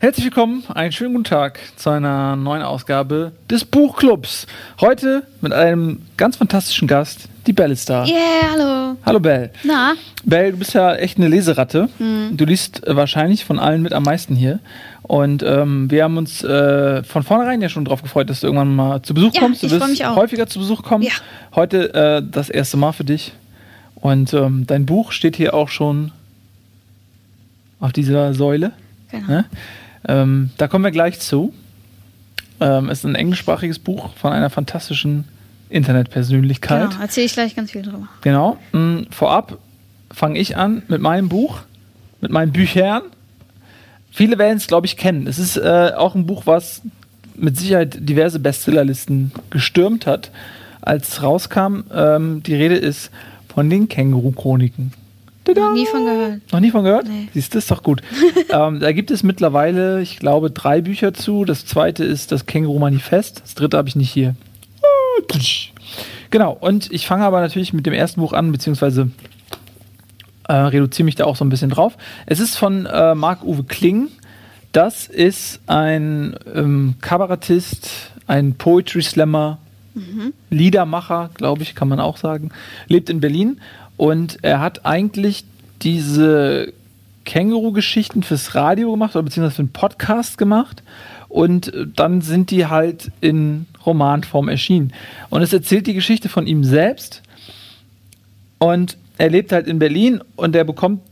Herzlich willkommen, einen schönen guten Tag zu einer neuen Ausgabe des Buchclubs. Heute mit einem ganz fantastischen Gast, die Belle ist da. Yeah, hallo. Hallo Belle. Na? Belle, du bist ja echt eine Leseratte. Du liest äh, wahrscheinlich von allen mit am meisten hier. Und ähm, wir haben uns äh, von vornherein ja schon darauf gefreut, dass du irgendwann mal zu Besuch Ja, kommst. Du ich wirst mich auch. häufiger zu Besuch kommen. Ja. Heute äh, das erste Mal für dich. Und ähm, dein Buch steht hier auch schon auf dieser Säule. Genau. Ne? Ähm, da kommen wir gleich zu. Ähm, es ist ein englischsprachiges Buch von einer fantastischen Internetpersönlichkeit. Genau, erzähle ich gleich ganz viel drüber. Genau. Mm, Vorab fange ich an mit meinem Buch, mit meinen Büchern. Viele werden es, glaube ich, kennen. Es ist äh, auch ein Buch, was mit Sicherheit diverse Bestsellerlisten gestürmt hat, als es rauskam. Ähm, die Rede ist von den Känguru-Chroniken. Tada! Noch nie von gehört. Noch nie von gehört? Nee. Siehst du, ist doch gut. ähm, da gibt es mittlerweile, ich glaube, drei Bücher zu. Das zweite ist das Känguru-Manifest. Das dritte habe ich nicht hier. Genau, und ich fange aber natürlich mit dem ersten Buch an, beziehungsweise äh, reduziere mich da auch so ein bisschen drauf. Es ist von äh, Marc-Uwe Kling. Das ist ein ähm, Kabarettist, ein Poetry Slammer, Liedermacher, glaube ich, kann man auch sagen. Lebt in Berlin und er hat eigentlich diese Känguru-Geschichten fürs Radio gemacht oder beziehungsweise für einen Podcast gemacht und dann sind die halt in Romanform erschienen. Und es erzählt die Geschichte von ihm selbst und er lebt halt in Berlin und er bekommt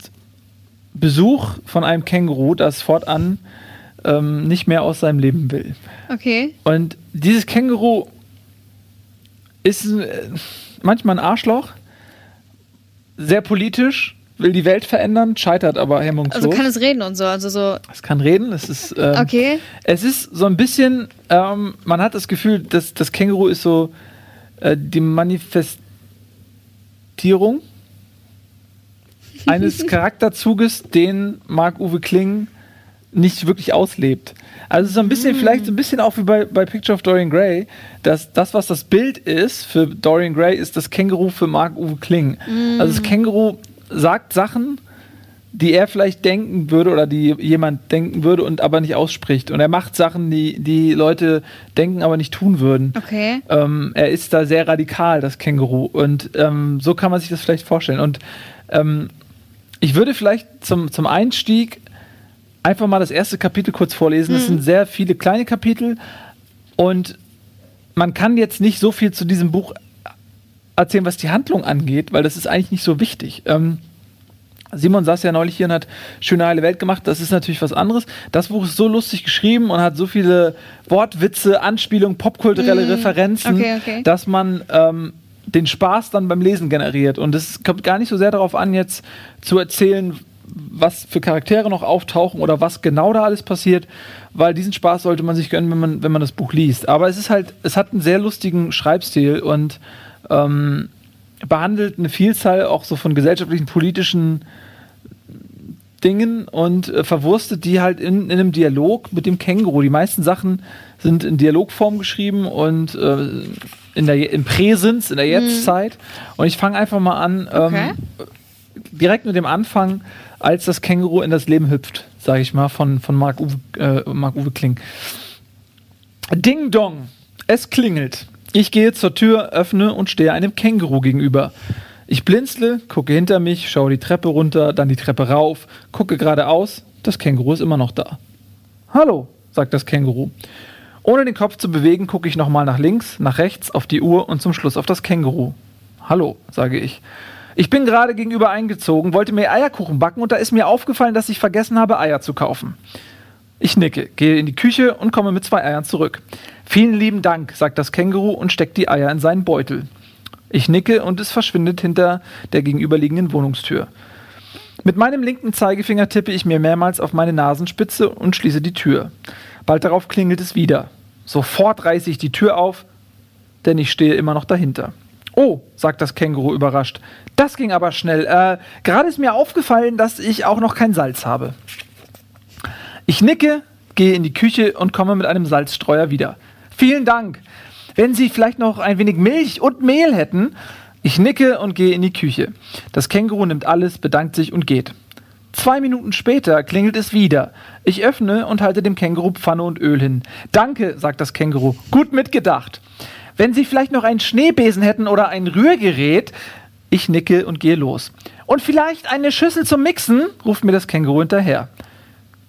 Besuch von einem Känguru, das fortan ähm, nicht mehr aus seinem Leben will. Okay. Und dieses Känguru ist äh, manchmal ein Arschloch, sehr politisch, will die Welt verändern, scheitert aber hemmungslos. Also kann es reden und so. Also so. es kann reden, es ist. Ähm, Okay. Es ist so ein bisschen, ähm, man hat das Gefühl, dass das Känguru ist so äh, die Manifestierung eines Charakterzuges, den Marc-Uwe Kling nicht wirklich auslebt. Also so ein bisschen, vielleicht so ein bisschen auch wie bei, bei Picture of Dorian Gray, dass das, was das Bild ist für Dorian Gray, ist das Känguru für Marc-Uwe Kling. Also das Känguru sagt Sachen, die er vielleicht denken würde oder die jemand denken würde und aber nicht ausspricht. Und er macht Sachen, die die Leute denken, aber nicht tun würden. Okay. Ähm, er ist da sehr radikal, das Känguru. Und ähm, so kann man sich das vielleicht vorstellen. Und ähm, ich würde vielleicht zum, zum Einstieg einfach mal das erste Kapitel kurz vorlesen. Es sind sehr viele kleine Kapitel und man kann jetzt nicht so viel zu diesem Buch erzählen, was die Handlung angeht, weil das ist eigentlich nicht so wichtig. Ähm, Simon saß ja neulich hier und hat Schöne heile Welt gemacht. Das ist natürlich was anderes. Das Buch ist so lustig geschrieben und hat so viele Wortwitze, Anspielungen, popkulturelle Referenzen, Okay, okay. dass man ähm, den Spaß dann beim Lesen generiert. Und es kommt gar nicht so sehr darauf an, jetzt zu erzählen, was für Charaktere noch auftauchen oder was genau da alles passiert, weil diesen Spaß sollte man sich gönnen, wenn man, wenn man das Buch liest. Aber es ist halt, es hat einen sehr lustigen Schreibstil und ähm, behandelt eine Vielzahl auch so von gesellschaftlichen, politischen Dingen und äh, verwurstet die halt in, in einem Dialog mit dem Känguru. Die meisten Sachen sind in Dialogform geschrieben und äh, in der, im Präsens, in der Jetztzeit. Und ich fange einfach mal an, ähm, Okay. direkt mit dem Anfang, als das Känguru in das Leben hüpft, sage ich mal, von, von Marc-Uwe äh, Marc Kling. Ding Dong, es klingelt. Ich gehe zur Tür, öffne und stehe einem Känguru gegenüber. Ich blinzle, gucke hinter mich, schaue die Treppe runter, dann die Treppe rauf, gucke geradeaus. Das Känguru ist immer noch da. Hallo, sagt das Känguru. Ohne den Kopf zu bewegen, gucke ich nochmal nach links, nach rechts, auf die Uhr und zum Schluss auf das Känguru. Hallo, sage ich. Ich bin gerade gegenüber eingezogen, wollte mir Eierkuchen backen und da ist mir aufgefallen, dass ich vergessen habe, Eier zu kaufen. Ich nicke, gehe in die Küche und komme mit zwei Eiern zurück. Vielen lieben Dank, sagt das Känguru und steckt die Eier in seinen Beutel. Ich nicke und es verschwindet hinter der gegenüberliegenden Wohnungstür. Mit meinem linken Zeigefinger tippe ich mir mehrmals auf meine Nasenspitze und schließe die Tür. Bald darauf klingelt es wieder. Sofort reiße ich die Tür auf, denn ich stehe immer noch dahinter. Oh, sagt das Känguru überrascht. Das ging aber schnell. Äh, gerade ist mir aufgefallen, dass ich auch noch kein Salz habe. Ich nicke, gehe in die Küche und komme mit einem Salzstreuer wieder. Vielen Dank. Wenn Sie vielleicht noch ein wenig Milch und Mehl hätten. Ich nicke und gehe in die Küche. Das Känguru nimmt alles, bedankt sich und geht. Zwei Minuten später klingelt es wieder. Ich öffne und halte dem Känguru Pfanne und Öl hin. Danke, sagt das Känguru. Gut mitgedacht. Wenn Sie vielleicht noch einen Schneebesen hätten oder ein Rührgerät. Ich nicke und gehe los. Und vielleicht eine Schüssel zum Mixen, ruft mir das Känguru hinterher.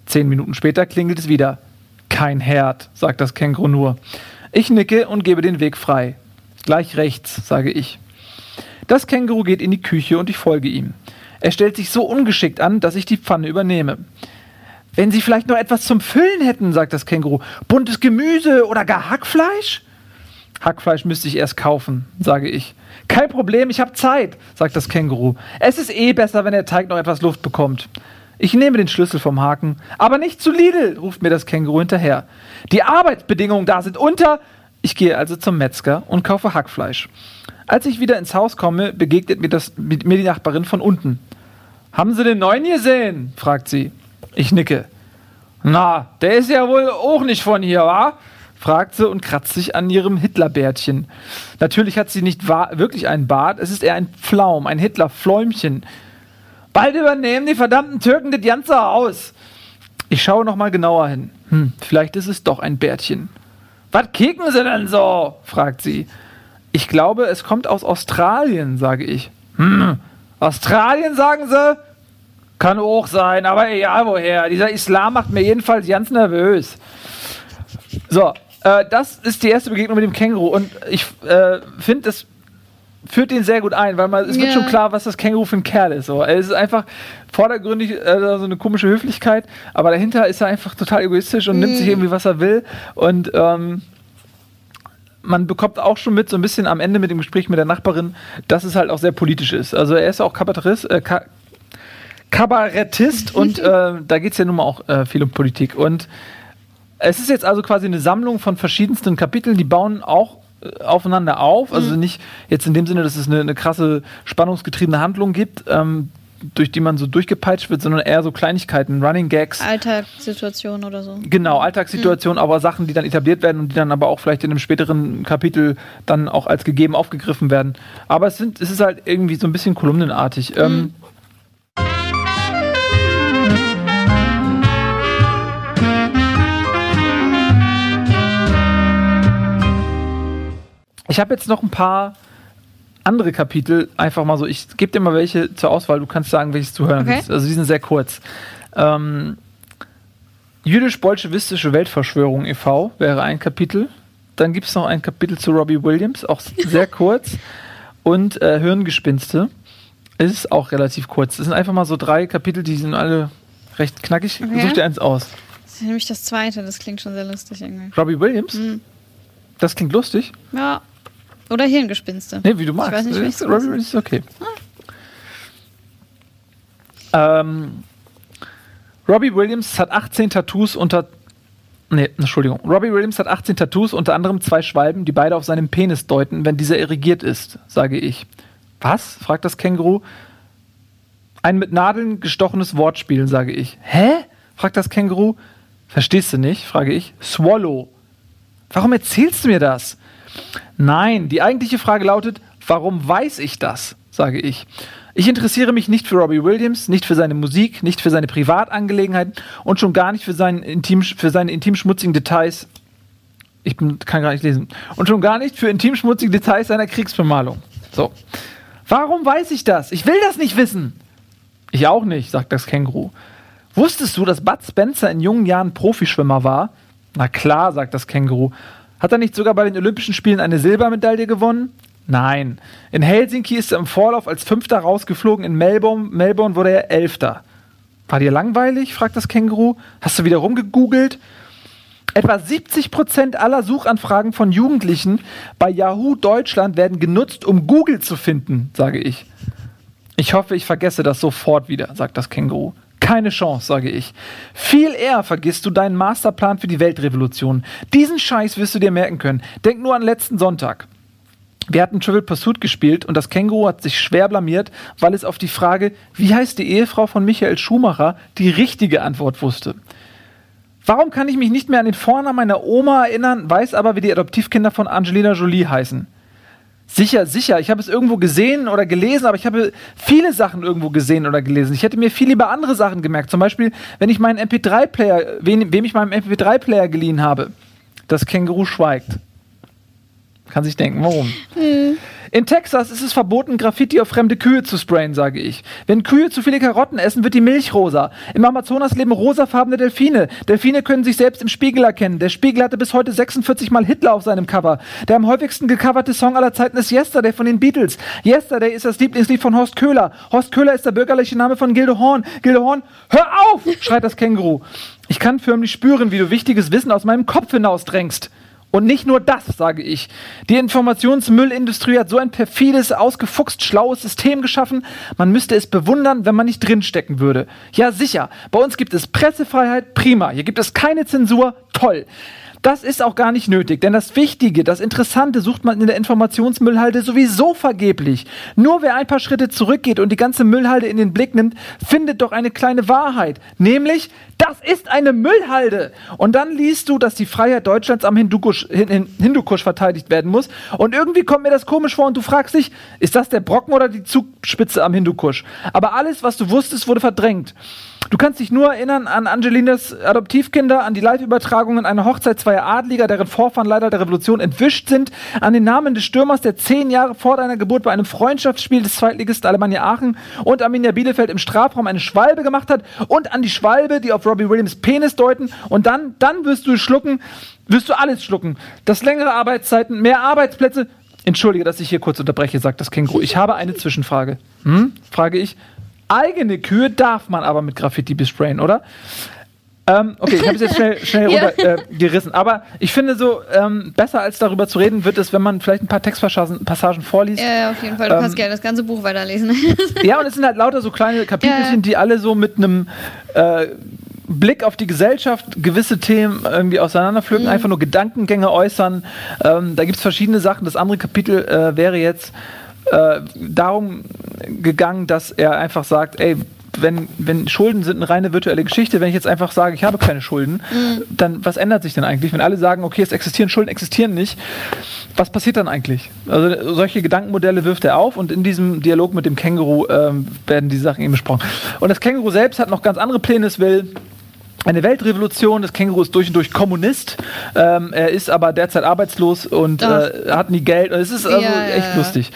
Zehn Minuten später klingelt es wieder. Kein Herd, sagt das Känguru nur. Ich nicke und gebe den Weg frei. Gleich rechts, sage ich. Das Känguru geht in die Küche und ich folge ihm. Er stellt sich so ungeschickt an, dass ich die Pfanne übernehme. Wenn Sie vielleicht noch etwas zum Füllen hätten, sagt das Känguru. Buntes Gemüse oder gar Hackfleisch? Hackfleisch müsste ich erst kaufen, sage ich. Kein Problem, ich habe Zeit, sagt das Känguru. Es ist eh besser, wenn der Teig noch etwas Luft bekommt. Ich nehme den Schlüssel vom Haken. Aber nicht zu Lidl, ruft mir das Känguru hinterher. Die Arbeitsbedingungen da sind unter. Ich gehe also zum Metzger und kaufe Hackfleisch. Als ich wieder ins Haus komme, begegnet mir, das, mir die Nachbarin von unten. Haben Sie den neuen gesehen? fragt sie. Ich nicke. Na, der ist ja wohl auch nicht von hier, wa? Fragt sie und kratzt sich an ihrem Hitlerbärtchen. Natürlich hat sie nicht wirklich einen Bart, es ist eher ein Pflaum, ein Hitlerfläumchen. Bald übernehmen die verdammten Türken das ganze Haus. Ich schaue noch mal genauer hin. Hm, vielleicht ist es doch ein Bärtchen. Was kicken Sie denn so? fragt sie. Ich glaube, es kommt aus Australien, sage ich. Hm, Australien, sagen Sie? Kann auch sein, aber egal woher. Dieser Islam macht mir jedenfalls ganz nervös. So, äh, das ist die erste Begegnung mit dem Känguru und ich äh, finde, das führt ihn sehr gut ein, weil man, es wird schon klar, was das Känguru für ein Kerl ist. So. Es ist einfach vordergründig äh, so eine komische Höflichkeit, aber dahinter ist er einfach total egoistisch und mm. nimmt sich mhm. irgendwie, was er will. Und ähm, man bekommt auch schon mit, so ein bisschen am Ende mit dem Gespräch mit der Nachbarin, dass es halt auch sehr politisch ist. Also er ist auch Kabarettist, äh, Ka Kabarettist und äh, da geht es ja nun mal auch äh, viel um Politik. Und es ist jetzt also quasi eine Sammlung von verschiedensten Kapiteln, die bauen auch äh, aufeinander auf. Also mhm. nicht jetzt in dem Sinne, dass es eine, eine krasse spannungsgetriebene Handlung gibt, ähm, durch die man so durchgepeitscht wird, sondern eher so Kleinigkeiten, Running Gags. Alltagssituationen oder so. Genau, Alltagssituationen, mhm. aber Sachen, die dann etabliert werden und die dann aber auch vielleicht in einem späteren Kapitel dann auch als gegeben aufgegriffen werden. Aber es, sind, es ist halt irgendwie so ein bisschen kolumnenartig. Mhm. Ähm, Ich habe jetzt noch ein paar andere Kapitel, einfach mal so. Ich gebe dir mal welche zur Auswahl. Du kannst sagen, welches zu hören okay. willst. Also die sind sehr kurz. Ähm, Jüdisch-bolschewistische Weltverschwörung e.V. wäre ein Kapitel. Dann gibt es noch ein Kapitel zu Robbie Williams, auch sehr kurz. Und äh, Hirngespinste ist auch relativ kurz. Das sind einfach mal so drei Kapitel, die sind alle recht knackig. Okay. Such dir eins aus. Das ist nämlich das zweite, das klingt schon sehr lustig irgendwie. Robbie Williams? Mhm. Das klingt lustig? Ja. Oder Hirngespinste. Nee, wie du magst. Ich weiß nicht, wie ist, Robbie ist okay. Ah. Ähm, Robbie Williams hat 18 Tattoos unter. Nee, Entschuldigung. Robbie Williams hat 18 Tattoos, unter anderem zwei Schwalben, die beide auf seinem Penis deuten, wenn dieser irrigiert ist, sage ich. Was? fragt das Känguru. Ein mit Nadeln gestochenes Wortspiel, sage ich. Hä? fragt das Känguru. Verstehst du nicht? frage ich. Swallow. Warum erzählst du mir das? Nein, die eigentliche Frage lautet, warum weiß ich das? sage ich. Ich interessiere mich nicht für Robbie Williams, nicht für seine Musik, nicht für seine Privatangelegenheiten und schon gar nicht für, seinen intim, für seine intim schmutzigen Details. Ich bin, kann gar nicht lesen. Und schon gar nicht für intim schmutzige Details seiner Kriegsbemalung. So. Warum weiß ich das? Ich will das nicht wissen. Ich auch nicht, sagt das Känguru. Wusstest du, dass Bud Spencer in jungen Jahren Profischwimmer war? Na klar, sagt das Känguru. Hat er nicht sogar bei den Olympischen Spielen eine Silbermedaille gewonnen? Nein. In Helsinki ist er im Vorlauf als Fünfter rausgeflogen. In Melbourne, Melbourne wurde er Elfter. War dir langweilig? fragt das Känguru. Hast du wieder rumgegoogelt? Etwa 70 Prozent aller Suchanfragen von Jugendlichen bei Yahoo Deutschland werden genutzt, um Google zu finden, sage ich. Ich hoffe, ich vergesse das sofort wieder, sagt das Känguru. Keine Chance, sage ich. Viel eher vergisst du deinen Masterplan für die Weltrevolution. Diesen Scheiß wirst du dir merken können. Denk nur an letzten Sonntag. Wir hatten Trivial Pursuit gespielt und das Känguru hat sich schwer blamiert, weil es auf die Frage, wie heißt die Ehefrau von Michael Schumacher, die richtige Antwort wusste. Warum kann ich mich nicht mehr an den Vornamen meiner Oma erinnern, weiß aber, wie die Adoptivkinder von Angelina Jolie heißen? Sicher, sicher. Ich habe es irgendwo gesehen oder gelesen, aber ich habe viele Sachen irgendwo gesehen oder gelesen. Ich hätte mir viel lieber andere Sachen gemerkt. Zum Beispiel, wenn ich meinen MP3-Player, wem, ich meinen MP3-Player geliehen habe. Das Känguru schweigt. Kann sich denken, warum. Hm. In Texas ist es verboten, Graffiti auf fremde Kühe zu sprayen, sage ich. Wenn Kühe zu viele Karotten essen, wird die Milch rosa. Im Amazonas leben rosafarbene Delfine. Delfine können sich selbst im Spiegel erkennen. Der Spiegel hatte bis heute 46 Mal Hitler auf seinem Cover. Der am häufigsten gecoverte Song aller Zeiten ist Yesterday von den Beatles. Yesterday ist das Lieblingslied von Horst Köhler. Horst Köhler ist der bürgerliche Name von Gilde Horn. Gilde Horn, hör auf! schreit das Känguru. Ich kann förmlich spüren, wie du wichtiges Wissen aus meinem Kopf hinausdrängst. Und nicht nur das, sage ich. Die Informationsmüllindustrie hat so ein perfides, ausgefuchst schlaues System geschaffen, man müsste es bewundern, wenn man nicht drinstecken würde. Ja, sicher. Bei uns gibt es Pressefreiheit, prima. Hier gibt es keine Zensur, toll. Das ist auch gar nicht nötig, denn das Wichtige, das Interessante sucht man in der Informationsmüllhalde sowieso vergeblich. Nur wer ein paar Schritte zurückgeht und die ganze Müllhalde in den Blick nimmt, findet doch eine kleine Wahrheit, nämlich, das ist eine Müllhalde. Und dann liest du, dass die Freiheit Deutschlands am Hindukusch, Hindukusch verteidigt werden muss. Und irgendwie kommt mir das komisch vor und du fragst dich, ist das der Brocken oder die Zugspitze am Hindukusch? Aber alles, was du wusstest, wurde verdrängt. Du kannst dich nur erinnern an Angelinas Adoptivkinder, an die Live-Übertragungen einer Hochzeit zweier Adliger, deren Vorfahren leider der Revolution entwischt sind, an den Namen des Stürmers, der zehn Jahre vor deiner Geburt bei einem Freundschaftsspiel des Zweitligisten Alemannia Aachen und Arminia Bielefeld im Strafraum eine Schwalbe gemacht hat und an die Schwalbe, die auf Robbie Williams Penis deuten und dann, dann wirst du schlucken, wirst du alles schlucken. Das längere Arbeitszeiten, mehr Arbeitsplätze. Entschuldige, dass ich hier kurz unterbreche, sagt das Känguru. Ich habe eine Zwischenfrage. Hm? Frage ich. Eigene Kühe darf man aber mit Graffiti besprayen, oder? Ähm, okay, ich habe es jetzt schnell, schnell ja. runter, äh. Aber ich finde so, ähm, besser als darüber zu reden, wird es, wenn man vielleicht ein paar Textpassagen Passagen vorliest. Ja, auf jeden Fall. Du ähm, kannst gerne das ganze Buch weiterlesen. ja, und es sind halt lauter so kleine Kapitelchen, ja. die alle so mit einem äh, Blick auf die Gesellschaft gewisse Themen irgendwie auseinanderpflücken, mhm. einfach nur Gedankengänge äußern. Ähm, da gibt es verschiedene Sachen. Das andere Kapitel äh, wäre jetzt äh, darum gegangen, dass er einfach sagt, ey, wenn, wenn Schulden sind eine reine virtuelle Geschichte, wenn ich jetzt einfach sage, ich habe keine Schulden, mhm. dann was ändert sich denn eigentlich? Wenn alle sagen, okay, es existieren Schulden, existieren nicht, was passiert dann eigentlich? Also solche Gedankenmodelle wirft er auf und in diesem Dialog mit dem Känguru ähm, werden die Sachen eben besprochen. Und das Känguru selbst hat noch ganz andere Pläne, es will eine Weltrevolution. Das Känguru ist durch und durch Kommunist. Ähm, er ist aber derzeit arbeitslos und äh, hat nie Geld. Es ist also ja, echt ja. lustig.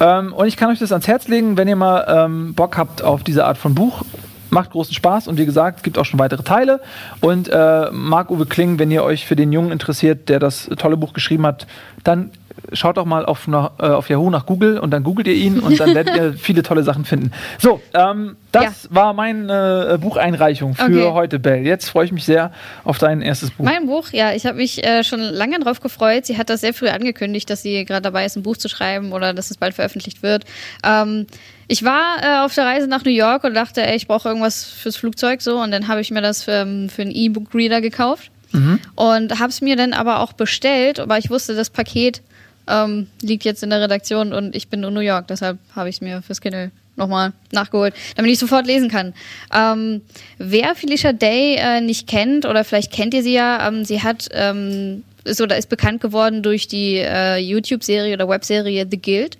Ähm, und ich kann euch das ans Herz legen, wenn ihr mal ähm, Bock habt auf diese Art von Buch. Macht großen Spaß und wie gesagt, es gibt auch schon weitere Teile. Und äh, Marc-Uwe Kling, wenn ihr euch für den Jungen interessiert, der das tolle Buch geschrieben hat, dann schaut doch mal auf, nach, äh, auf Yahoo nach Google und dann googelt ihr ihn und dann werdet ihr viele tolle Sachen finden. So, ähm, das ja. war meine äh, Bucheinreichung für okay. heute, Bell. Jetzt freue ich mich sehr auf dein erstes Buch. Mein Buch, ja, ich habe mich äh, schon lange darauf gefreut. Sie hat das sehr früh angekündigt, dass sie gerade dabei ist, ein Buch zu schreiben oder dass es bald veröffentlicht wird. Ähm, ich war äh, auf der Reise nach New York und dachte, ey, ich brauche irgendwas fürs Flugzeug so und dann habe ich mir das für, ähm, für einen E-Book-Reader gekauft. Mhm. Und habe es mir dann aber auch bestellt, weil ich wusste, das Paket ähm, liegt jetzt in der Redaktion und ich bin in New York, deshalb habe ich es mir fürs Kindle nochmal nachgeholt, damit ich sofort lesen kann. Ähm, wer Felicia Day äh, nicht kennt, oder vielleicht kennt ihr sie ja, ähm, sie hat ähm, ist oder ist bekannt geworden durch die äh, YouTube-Serie oder Webserie The Guild,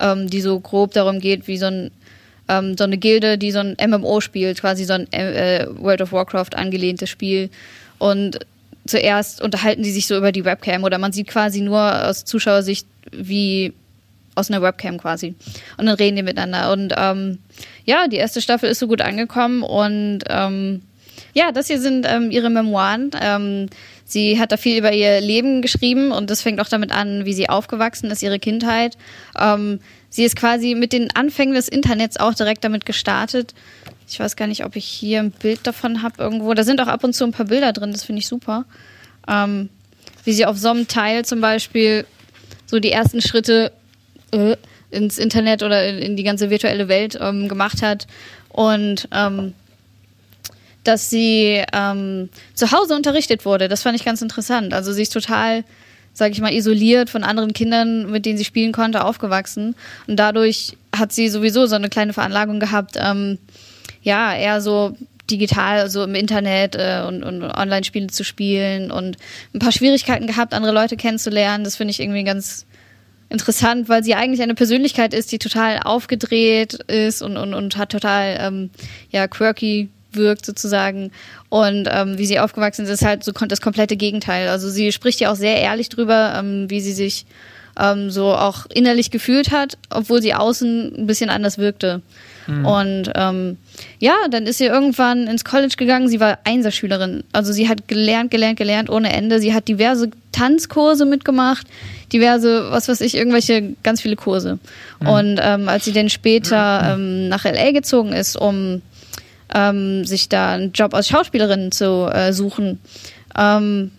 ähm, die so grob darum geht, wie so ein ähm, so eine Gilde, die so ein MMO spielt, quasi so ein äh, World of Warcraft angelehntes Spiel. Und zuerst unterhalten die sich so über die Webcam oder man sieht quasi nur aus Zuschauersicht wie aus einer Webcam quasi. Und dann reden die miteinander. Und ähm, ja, die erste Staffel ist so gut angekommen und ähm, ja, das hier sind ähm, ihre Memoiren. Ähm, sie hat da viel über ihr Leben geschrieben und das fängt auch damit an, wie sie aufgewachsen ist, ihre Kindheit. Ähm, sie ist quasi mit den Anfängen des Internets auch direkt damit gestartet. Ich weiß gar nicht, ob ich hier ein Bild davon habe irgendwo. Da sind auch ab und zu ein paar Bilder drin, das finde ich super. Ähm, wie sie auf so einem Teil zum Beispiel so die ersten Schritte äh, ins Internet oder in, in, die ganze virtuelle Welt ähm, gemacht hat. Und ähm, dass sie ähm, zu Hause unterrichtet wurde. Das fand ich ganz interessant. Also sie ist total, sage ich mal, isoliert von anderen Kindern, mit denen sie spielen konnte, aufgewachsen. Und dadurch hat sie sowieso so eine kleine Veranlagung gehabt, ähm, ja, eher so digital, so im Internet äh, und, und Online-Spiele zu spielen und ein paar Schwierigkeiten gehabt, andere Leute kennenzulernen. Das finde ich irgendwie ganz interessant, weil sie eigentlich eine Persönlichkeit ist, die total aufgedreht ist und, und, und hat total ähm, ja, quirky wirkt sozusagen. Und ähm, wie sie aufgewachsen ist, ist halt so das komplette Gegenteil. Also sie spricht ja auch sehr ehrlich drüber, ähm, wie sie sich ähm, so auch innerlich gefühlt hat, obwohl sie außen ein bisschen anders wirkte. Mhm. Und ähm, ja, dann ist sie irgendwann ins College gegangen. Sie war Einserschülerin. Also sie hat gelernt, gelernt, gelernt ohne Ende. Sie hat diverse Tanzkurse mitgemacht, diverse, was weiß ich, irgendwelche ganz viele Kurse. Mhm. Und ähm, als sie dann später ähm, nach LA gezogen ist, um ähm, sich da einen Job als Schauspielerin zu äh, suchen, ähm,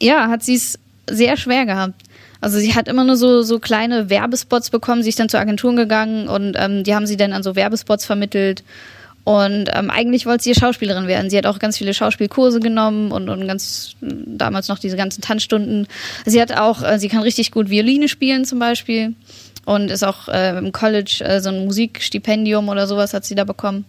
ja, hat sie es sehr schwer gehabt. Also sie hat immer nur so, so kleine Werbespots bekommen, sie ist dann zu Agenturen gegangen und ähm, die haben sie dann an so Werbespots vermittelt. Und ähm, eigentlich wollte sie Schauspielerin werden. Sie hat auch ganz viele Schauspielkurse genommen und, und ganz damals noch diese ganzen Tanzstunden. Sie hat auch, äh, sie kann richtig gut Violine spielen zum Beispiel und ist auch äh, im College äh, so ein Musikstipendium oder sowas hat sie da bekommen.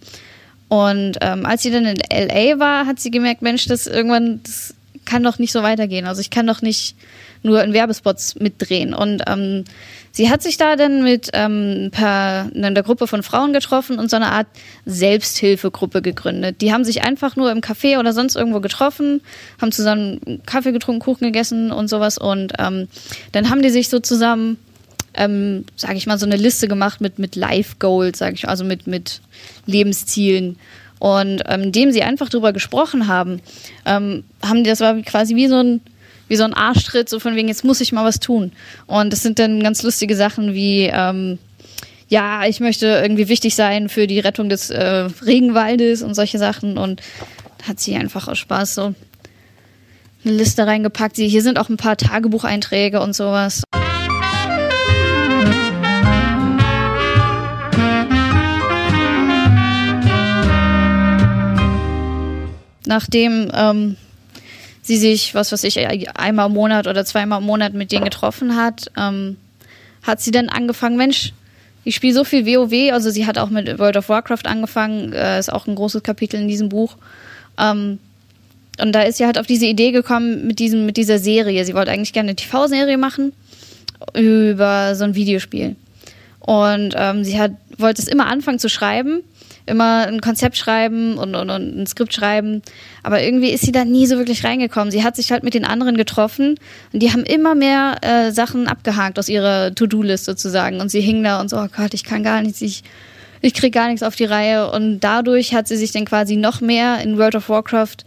Und ähm, als sie dann in LA war, hat sie gemerkt, Mensch, das irgendwann, das kann doch nicht so weitergehen. Also ich kann doch nicht nur in Werbespots mitdrehen. Und ähm, sie hat sich da dann mit ähm, paar, einer Gruppe von Frauen getroffen und so eine Art Selbsthilfegruppe gegründet. Die haben sich einfach nur im Café oder sonst irgendwo getroffen, haben zusammen Kaffee getrunken, Kuchen gegessen und sowas. Und ähm, dann haben die sich so zusammen ähm, sage ich mal, so eine Liste gemacht mit, mit Life Goals, sage ich, also mit, mit Lebenszielen. Und ähm, indem sie einfach darüber gesprochen haben, ähm, haben die, das war quasi wie so ein wie so ein Arschtritt, so von wegen, jetzt muss ich mal was tun. Und das sind dann ganz lustige Sachen wie, ähm, ja, ich möchte irgendwie wichtig sein für die Rettung des äh, Regenwaldes und solche Sachen. Und hat sie einfach aus Spaß so eine Liste reingepackt. Hier sind auch ein paar Tagebucheinträge und sowas. Nachdem ähm, sie sich, was weiß ich, einmal im Monat oder zweimal im Monat mit denen getroffen hat, ähm, hat sie dann angefangen, Mensch, ich spiele so viel WoW, also sie hat auch mit World of Warcraft angefangen, äh, ist auch ein großes Kapitel in diesem Buch. Ähm, und da ist sie halt auf diese Idee gekommen mit diesem, mit dieser Serie. Sie wollte eigentlich gerne eine TV-Serie machen über so ein Videospiel. Und ähm, sie hat, wollte es immer anfangen zu schreiben immer ein Konzept schreiben und, und, und ein Skript schreiben. Aber irgendwie ist sie da nie so wirklich reingekommen. Sie hat sich halt mit den anderen getroffen und die haben immer mehr äh, Sachen abgehakt aus ihrer To-Do-List sozusagen. Und sie hing da und so, oh Gott, ich kann gar nichts, ich, ich krieg gar nichts auf die Reihe. Und dadurch hat sie sich dann quasi noch mehr in World of Warcraft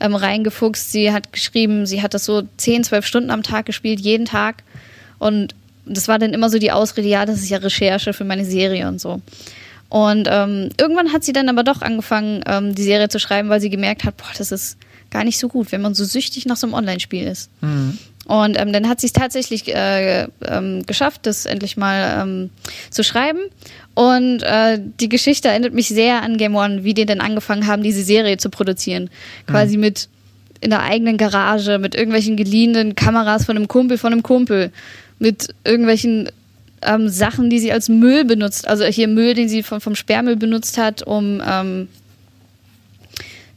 ähm, reingefuchst. Sie hat geschrieben, sie hat das so 10, 12 Stunden am Tag gespielt, jeden Tag. Und das war dann immer so die Ausrede, ja, das ist ja Recherche für meine Serie und so. Und ähm, irgendwann hat sie dann aber doch angefangen, ähm, die Serie zu schreiben, weil sie gemerkt hat, boah, das ist gar nicht so gut, wenn man so süchtig nach so einem Online-Spiel ist. Mhm. Und ähm, dann hat sie es tatsächlich äh, ähm, geschafft, das endlich mal ähm, zu schreiben. Und äh, die Geschichte erinnert mich sehr an Game One, wie die denn angefangen haben, diese Serie zu produzieren. Quasi mhm. mit in der eigenen Garage, mit irgendwelchen geliehenen Kameras von einem Kumpel, von einem Kumpel, mit irgendwelchen ähm, Sachen, die sie als Müll benutzt, also hier Müll, den sie vom, vom Sperrmüll benutzt hat, um ähm,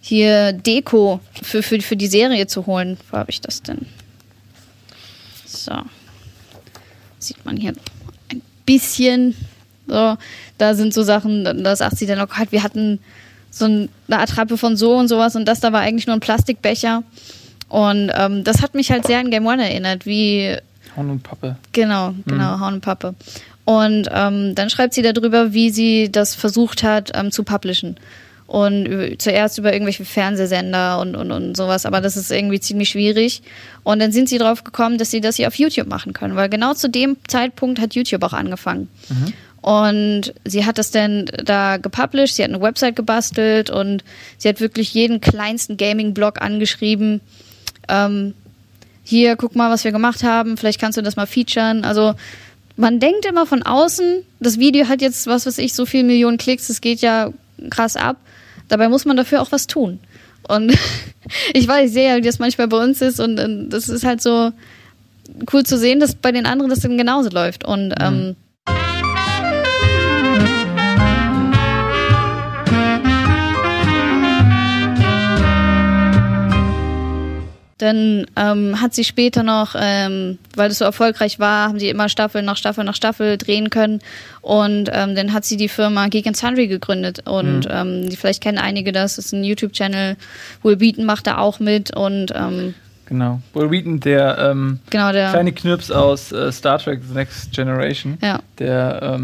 hier Deko für, für, für die Serie zu holen. Wo habe ich das denn? So. Sieht man hier ein bisschen. So, da sind so Sachen, da sagt sie dann, oh Gott, wir hatten so eine Attrappe von so und sowas und das da war eigentlich nur ein Plastikbecher. Und ähm, das hat mich halt sehr an Game One erinnert, wie Hauen und Pappe. Genau, genau, mhm. Hauen und Pappe. Und ähm, dann schreibt sie darüber, wie sie das versucht hat ähm, zu publishen. Und zuerst über irgendwelche Fernsehsender und, und, und sowas, aber das ist irgendwie ziemlich schwierig. Und dann sind sie drauf gekommen, dass sie das hier auf YouTube machen können, weil genau zu dem Zeitpunkt hat YouTube auch angefangen. Mhm. Und sie hat das dann da gepublished, sie hat eine Website gebastelt und sie hat wirklich jeden kleinsten Gaming-Blog angeschrieben, ähm, hier, guck mal, was wir gemacht haben, vielleicht kannst du das mal featuren. Also man denkt immer von außen, das Video hat jetzt, was weiß ich, so viele Millionen Klicks, das geht ja krass ab. Dabei muss man dafür auch was tun. Und ich weiß sehr, wie das manchmal bei uns ist und, und, das ist halt so cool zu sehen, dass bei den anderen das dann genauso läuft. Und mhm. ähm, dann ähm, hat sie später noch, ähm, weil es so erfolgreich war, haben sie immer Staffel nach Staffel nach Staffel drehen können. Und ähm, dann hat sie die Firma Geek and Sundry gegründet. Und mhm. ähm, vielleicht kennen einige das, das ist ein YouTube-Channel. Will Beaton macht da auch mit und ähm, Genau. Will Wheaton, der, ähm, genau, der kleine Knirps aus äh, Star Trek The Next Generation. Ja. Der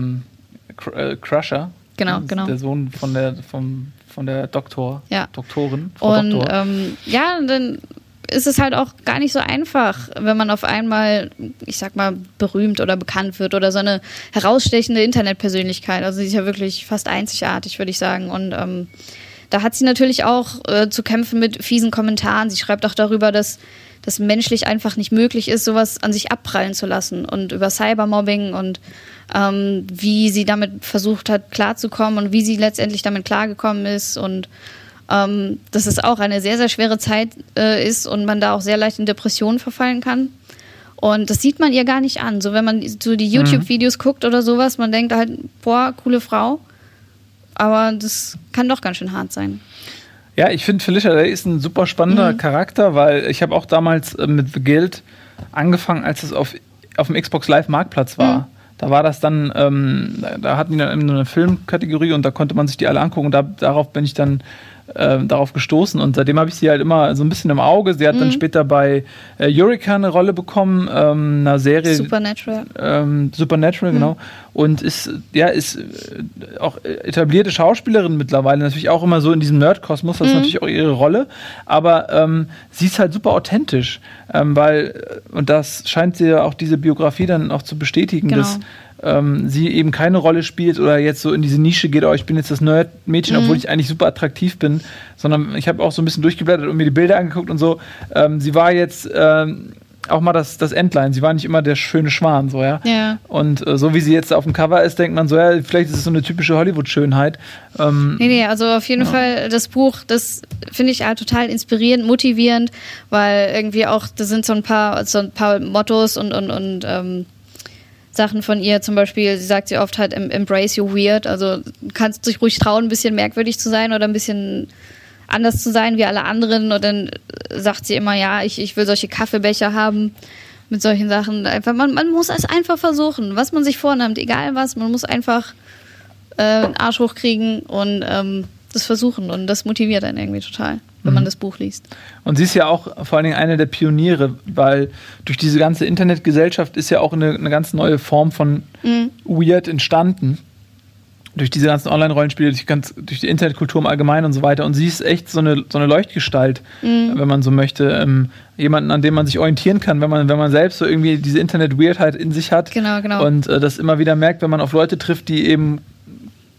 Cr äh, Crusher. Genau, genau. Der Sohn von der, vom, von der Doktor, ja. Doktorin. Frau Und Doktor. Ähm, ja, dann ist es halt auch gar nicht so einfach, wenn man auf einmal, ich sag mal, berühmt oder bekannt wird oder so eine herausstechende Internetpersönlichkeit. Also sie ist ja wirklich fast einzigartig, würde ich sagen. Und ähm, da hat sie natürlich auch äh, zu kämpfen mit fiesen Kommentaren. Sie schreibt auch darüber, dass das menschlich einfach nicht möglich ist, sowas an sich abprallen zu lassen und über Cybermobbing und ähm, wie sie damit versucht hat klarzukommen und wie sie letztendlich damit klargekommen ist und ähm, dass es auch eine sehr, sehr schwere Zeit äh, ist und man da auch sehr leicht in Depressionen verfallen kann. Und das sieht man ihr gar nicht an. So, wenn man so die mhm. YouTube-Videos mhm. guckt oder sowas, man denkt halt, boah, coole Frau. Aber das kann doch ganz schön hart sein. Ja, ich finde Felicia Day ist ein super spannender mhm. Charakter, weil ich habe auch damals äh, mit The Guild angefangen, als es auf, auf dem Xbox Live Marktplatz war. Mhm. Da war das dann, ähm, da hatten die dann eine Filmkategorie und da konnte man sich die alle angucken und da, darauf bin ich dann äh, darauf gestoßen und seitdem habe ich sie halt immer so ein bisschen im Auge. Sie hat mhm. dann später bei äh, Eureka eine Rolle bekommen, ähm, einer Serie. Supernatural. Ähm, Supernatural, mhm. genau. Und ist, ja, ist äh, auch etablierte Schauspielerin mittlerweile, natürlich auch immer so in diesem Nerd-Kosmos, das mhm. ist natürlich auch ihre Rolle, aber ähm, sie ist halt super authentisch, ähm, weil, und das scheint sie ja auch diese Biografie dann auch zu bestätigen, genau. dass ähm, sie eben keine Rolle spielt oder jetzt so in diese Nische geht, oh, ich bin jetzt das Nerd-Mädchen, mhm. obwohl ich eigentlich super attraktiv bin, sondern ich habe auch so ein bisschen durchgeblättert und mir die Bilder angeguckt und so. Ähm, sie war jetzt ähm, auch mal das, das Endline. Sie war nicht immer der schöne Schwan, so, ja. ja. Und äh, so wie sie jetzt auf dem Cover ist, denkt man so, ja, vielleicht ist es so eine typische Hollywood-Schönheit. Ähm, nee, nee, also auf jeden ja. Fall das Buch, das finde ich halt total inspirierend, motivierend, weil irgendwie auch, da sind so ein paar, so ein paar Mottos und, und, und ähm, Sachen von ihr, zum Beispiel, sie sagt sie oft halt, embrace your weird, also du kannst dich ruhig trauen, ein bisschen merkwürdig zu sein oder ein bisschen anders zu sein wie alle anderen. Und dann sagt sie immer, ja, ich, ich will solche Kaffeebecher haben mit solchen Sachen. Einfach, man, man muss es einfach versuchen, was man sich vornimmt, egal was, man muss einfach äh, einen Arsch hochkriegen und ähm, das versuchen. Und das motiviert einen irgendwie total wenn man mhm. das Buch liest. Und sie ist ja auch vor allen Dingen eine der Pioniere, weil durch diese ganze Internetgesellschaft ist ja auch eine, eine ganz neue Form von mhm. Weird entstanden. Durch diese ganzen Online-Rollenspiele, durch, durch, die Internetkultur im Allgemeinen und so weiter. Und sie ist echt so eine, so eine Leuchtgestalt, mhm. wenn man so möchte. Ähm, jemanden, an dem man sich orientieren kann, wenn man, wenn man selbst so irgendwie diese Internet-Weirdheit in sich hat. Genau, genau. Und äh, das immer wieder merkt, wenn man auf Leute trifft, die eben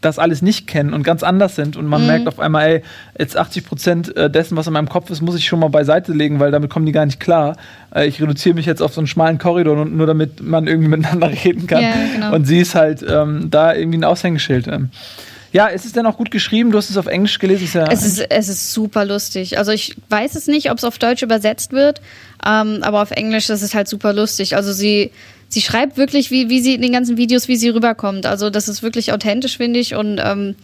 das alles nicht kennen und ganz anders sind und man mhm. merkt auf einmal, ey, jetzt 80 Prozent äh, dessen, was in meinem Kopf ist, muss ich schon mal beiseite legen, weil damit kommen die gar nicht klar. Äh, ich reduziere mich jetzt auf so einen schmalen Korridor, nur damit man irgendwie miteinander reden kann. Ja, genau. Und sie ist halt ähm, da irgendwie ein Aushängeschild. Ähm. Ja, ist es denn auch gut geschrieben? Du hast es auf Englisch gelesen. Ist ja es, ist, es ist super lustig. Also ich weiß es nicht, ob es auf Deutsch übersetzt wird, ähm, aber auf Englisch ist es halt super lustig. Also sie sie schreibt wirklich, wie, wie sie in den ganzen Videos, wie sie rüberkommt. Also das ist wirklich authentisch, finde ich. Und ähm,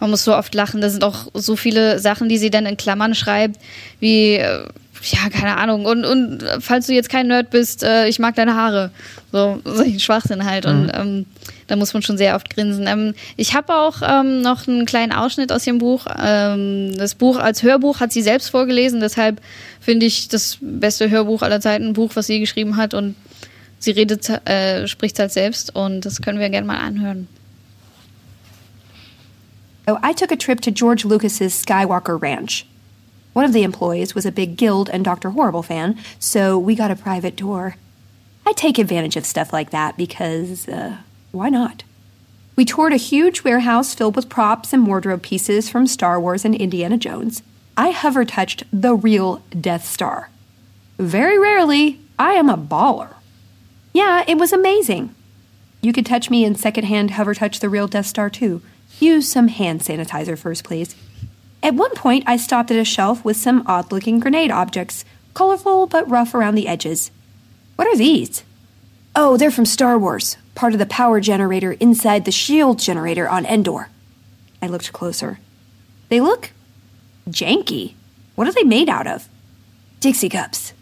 man muss so oft lachen. Da sind auch so viele Sachen, die sie dann in Klammern schreibt, wie, äh, ja, keine Ahnung. Und, und falls du jetzt kein Nerd bist, äh, ich mag deine Haare. So, solchen Schwachsinn halt. Mhm. Und ähm, da muss man schon sehr oft grinsen. Ähm, ich habe auch ähm, noch einen kleinen Ausschnitt aus ihrem Buch. Ähm, das Buch als Hörbuch hat sie selbst vorgelesen. Deshalb finde ich das beste Hörbuch aller Zeiten, ein Buch, was sie geschrieben hat. Und sie redet, äh, spricht halt selbst und das können wir gerne mal anhören. So I took a trip to George Lucas's Skywalker Ranch. One of the employees was a big Guild and Dr. Horrible fan, so we got a private tour. I take advantage of stuff like that because, uh, why not? We toured a huge warehouse filled with props and wardrobe pieces from Star Wars and Indiana Jones. I hover touched the real Death Star. Very rarely, I am a baller. Yeah, it was amazing. You could touch me and secondhand hover touch the real Death Star too. Use some hand sanitizer first, please. At one point, I stopped at a shelf with some odd looking grenade objects, colorful but rough around the edges. What are these? Oh, they're from Star Wars, part of the power generator inside the shield generator on Endor. I looked closer. They look janky. What are they made out of? Dixie cups.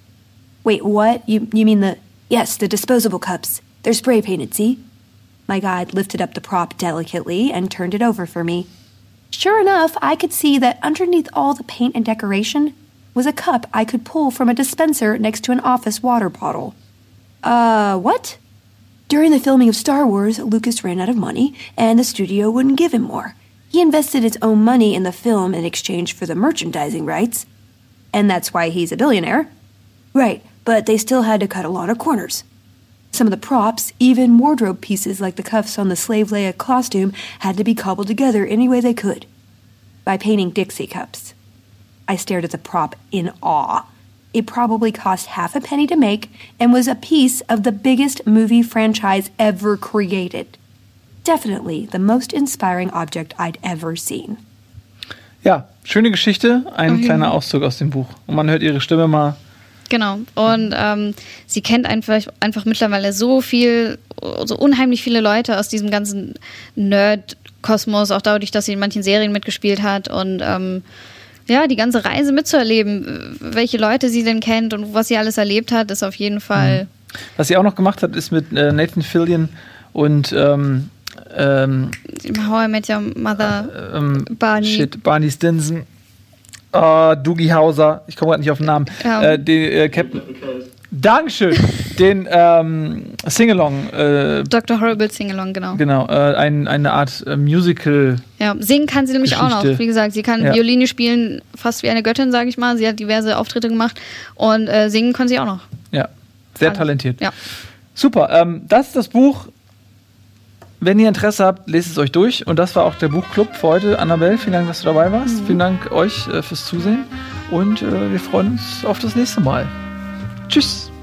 Wait, what? You, you mean the. Yes, the disposable cups. They're spray painted, see? My guide lifted up the prop delicately and turned it over for me. Sure enough, I could see that underneath all the paint and decoration was a cup I could pull from a dispenser next to an office water bottle. Uh, what? During the filming of Star Wars, Lucas ran out of money, and the studio wouldn't give him more. He invested his own money in the film in exchange for the merchandising rights. And that's why he's a billionaire. Right, but they still had to cut a lot of corners. Some of the props, even wardrobe pieces like the cuffs on the slave Leia costume, had to be cobbled together any way they could. By painting Dixie cups. I stared at the prop in awe. It probably cost half a penny to make and was a piece of the biggest movie franchise ever created. Definitely the most inspiring object I'd ever seen. Ja, schöne Geschichte, ein kleiner Auszug aus dem Buch. Und man hört ihre Stimme mal. Genau. Und ähm, sie kennt einfach, einfach mittlerweile so viel, so unheimlich viele Leute aus diesem ganzen Nerd-Kosmos, auch dadurch, dass sie in manchen Serien mitgespielt hat und ähm, ja, die ganze Reise mitzuerleben, welche Leute sie denn kennt und was sie alles erlebt hat, ist auf jeden Fall. Was sie auch noch gemacht hat, ist mit äh, Nathan Fillion und ähm, ähm, How I Met Your Mother, ähm, Barney. Shit, Barney Stinson, äh, Doogie Hauser, ich komme gerade nicht auf den Namen, Ja. äh, den äh, Captain. Dankeschön, den ähm, Singalong, äh, Dr. Horrible Singalong, genau. genau, äh, ein, eine Art äh, Musical. Ja, singen kann sie nämlich auch noch. Geschichte. Wie gesagt, sie kann Ja. Violine spielen, fast wie eine Göttin, sage ich mal. Sie hat diverse Auftritte gemacht und äh, singen kann sie auch noch. Ja, sehr Alles. talentiert. Ja. Super, ähm, das ist das Buch. Wenn ihr Interesse habt, lest es euch durch. Und das war auch der Buchclub für heute. Annabelle, vielen Dank, dass du dabei warst. Vielen Dank euch äh, fürs Zusehen. Und äh, wir freuen uns auf das nächste Mal. Tschüss.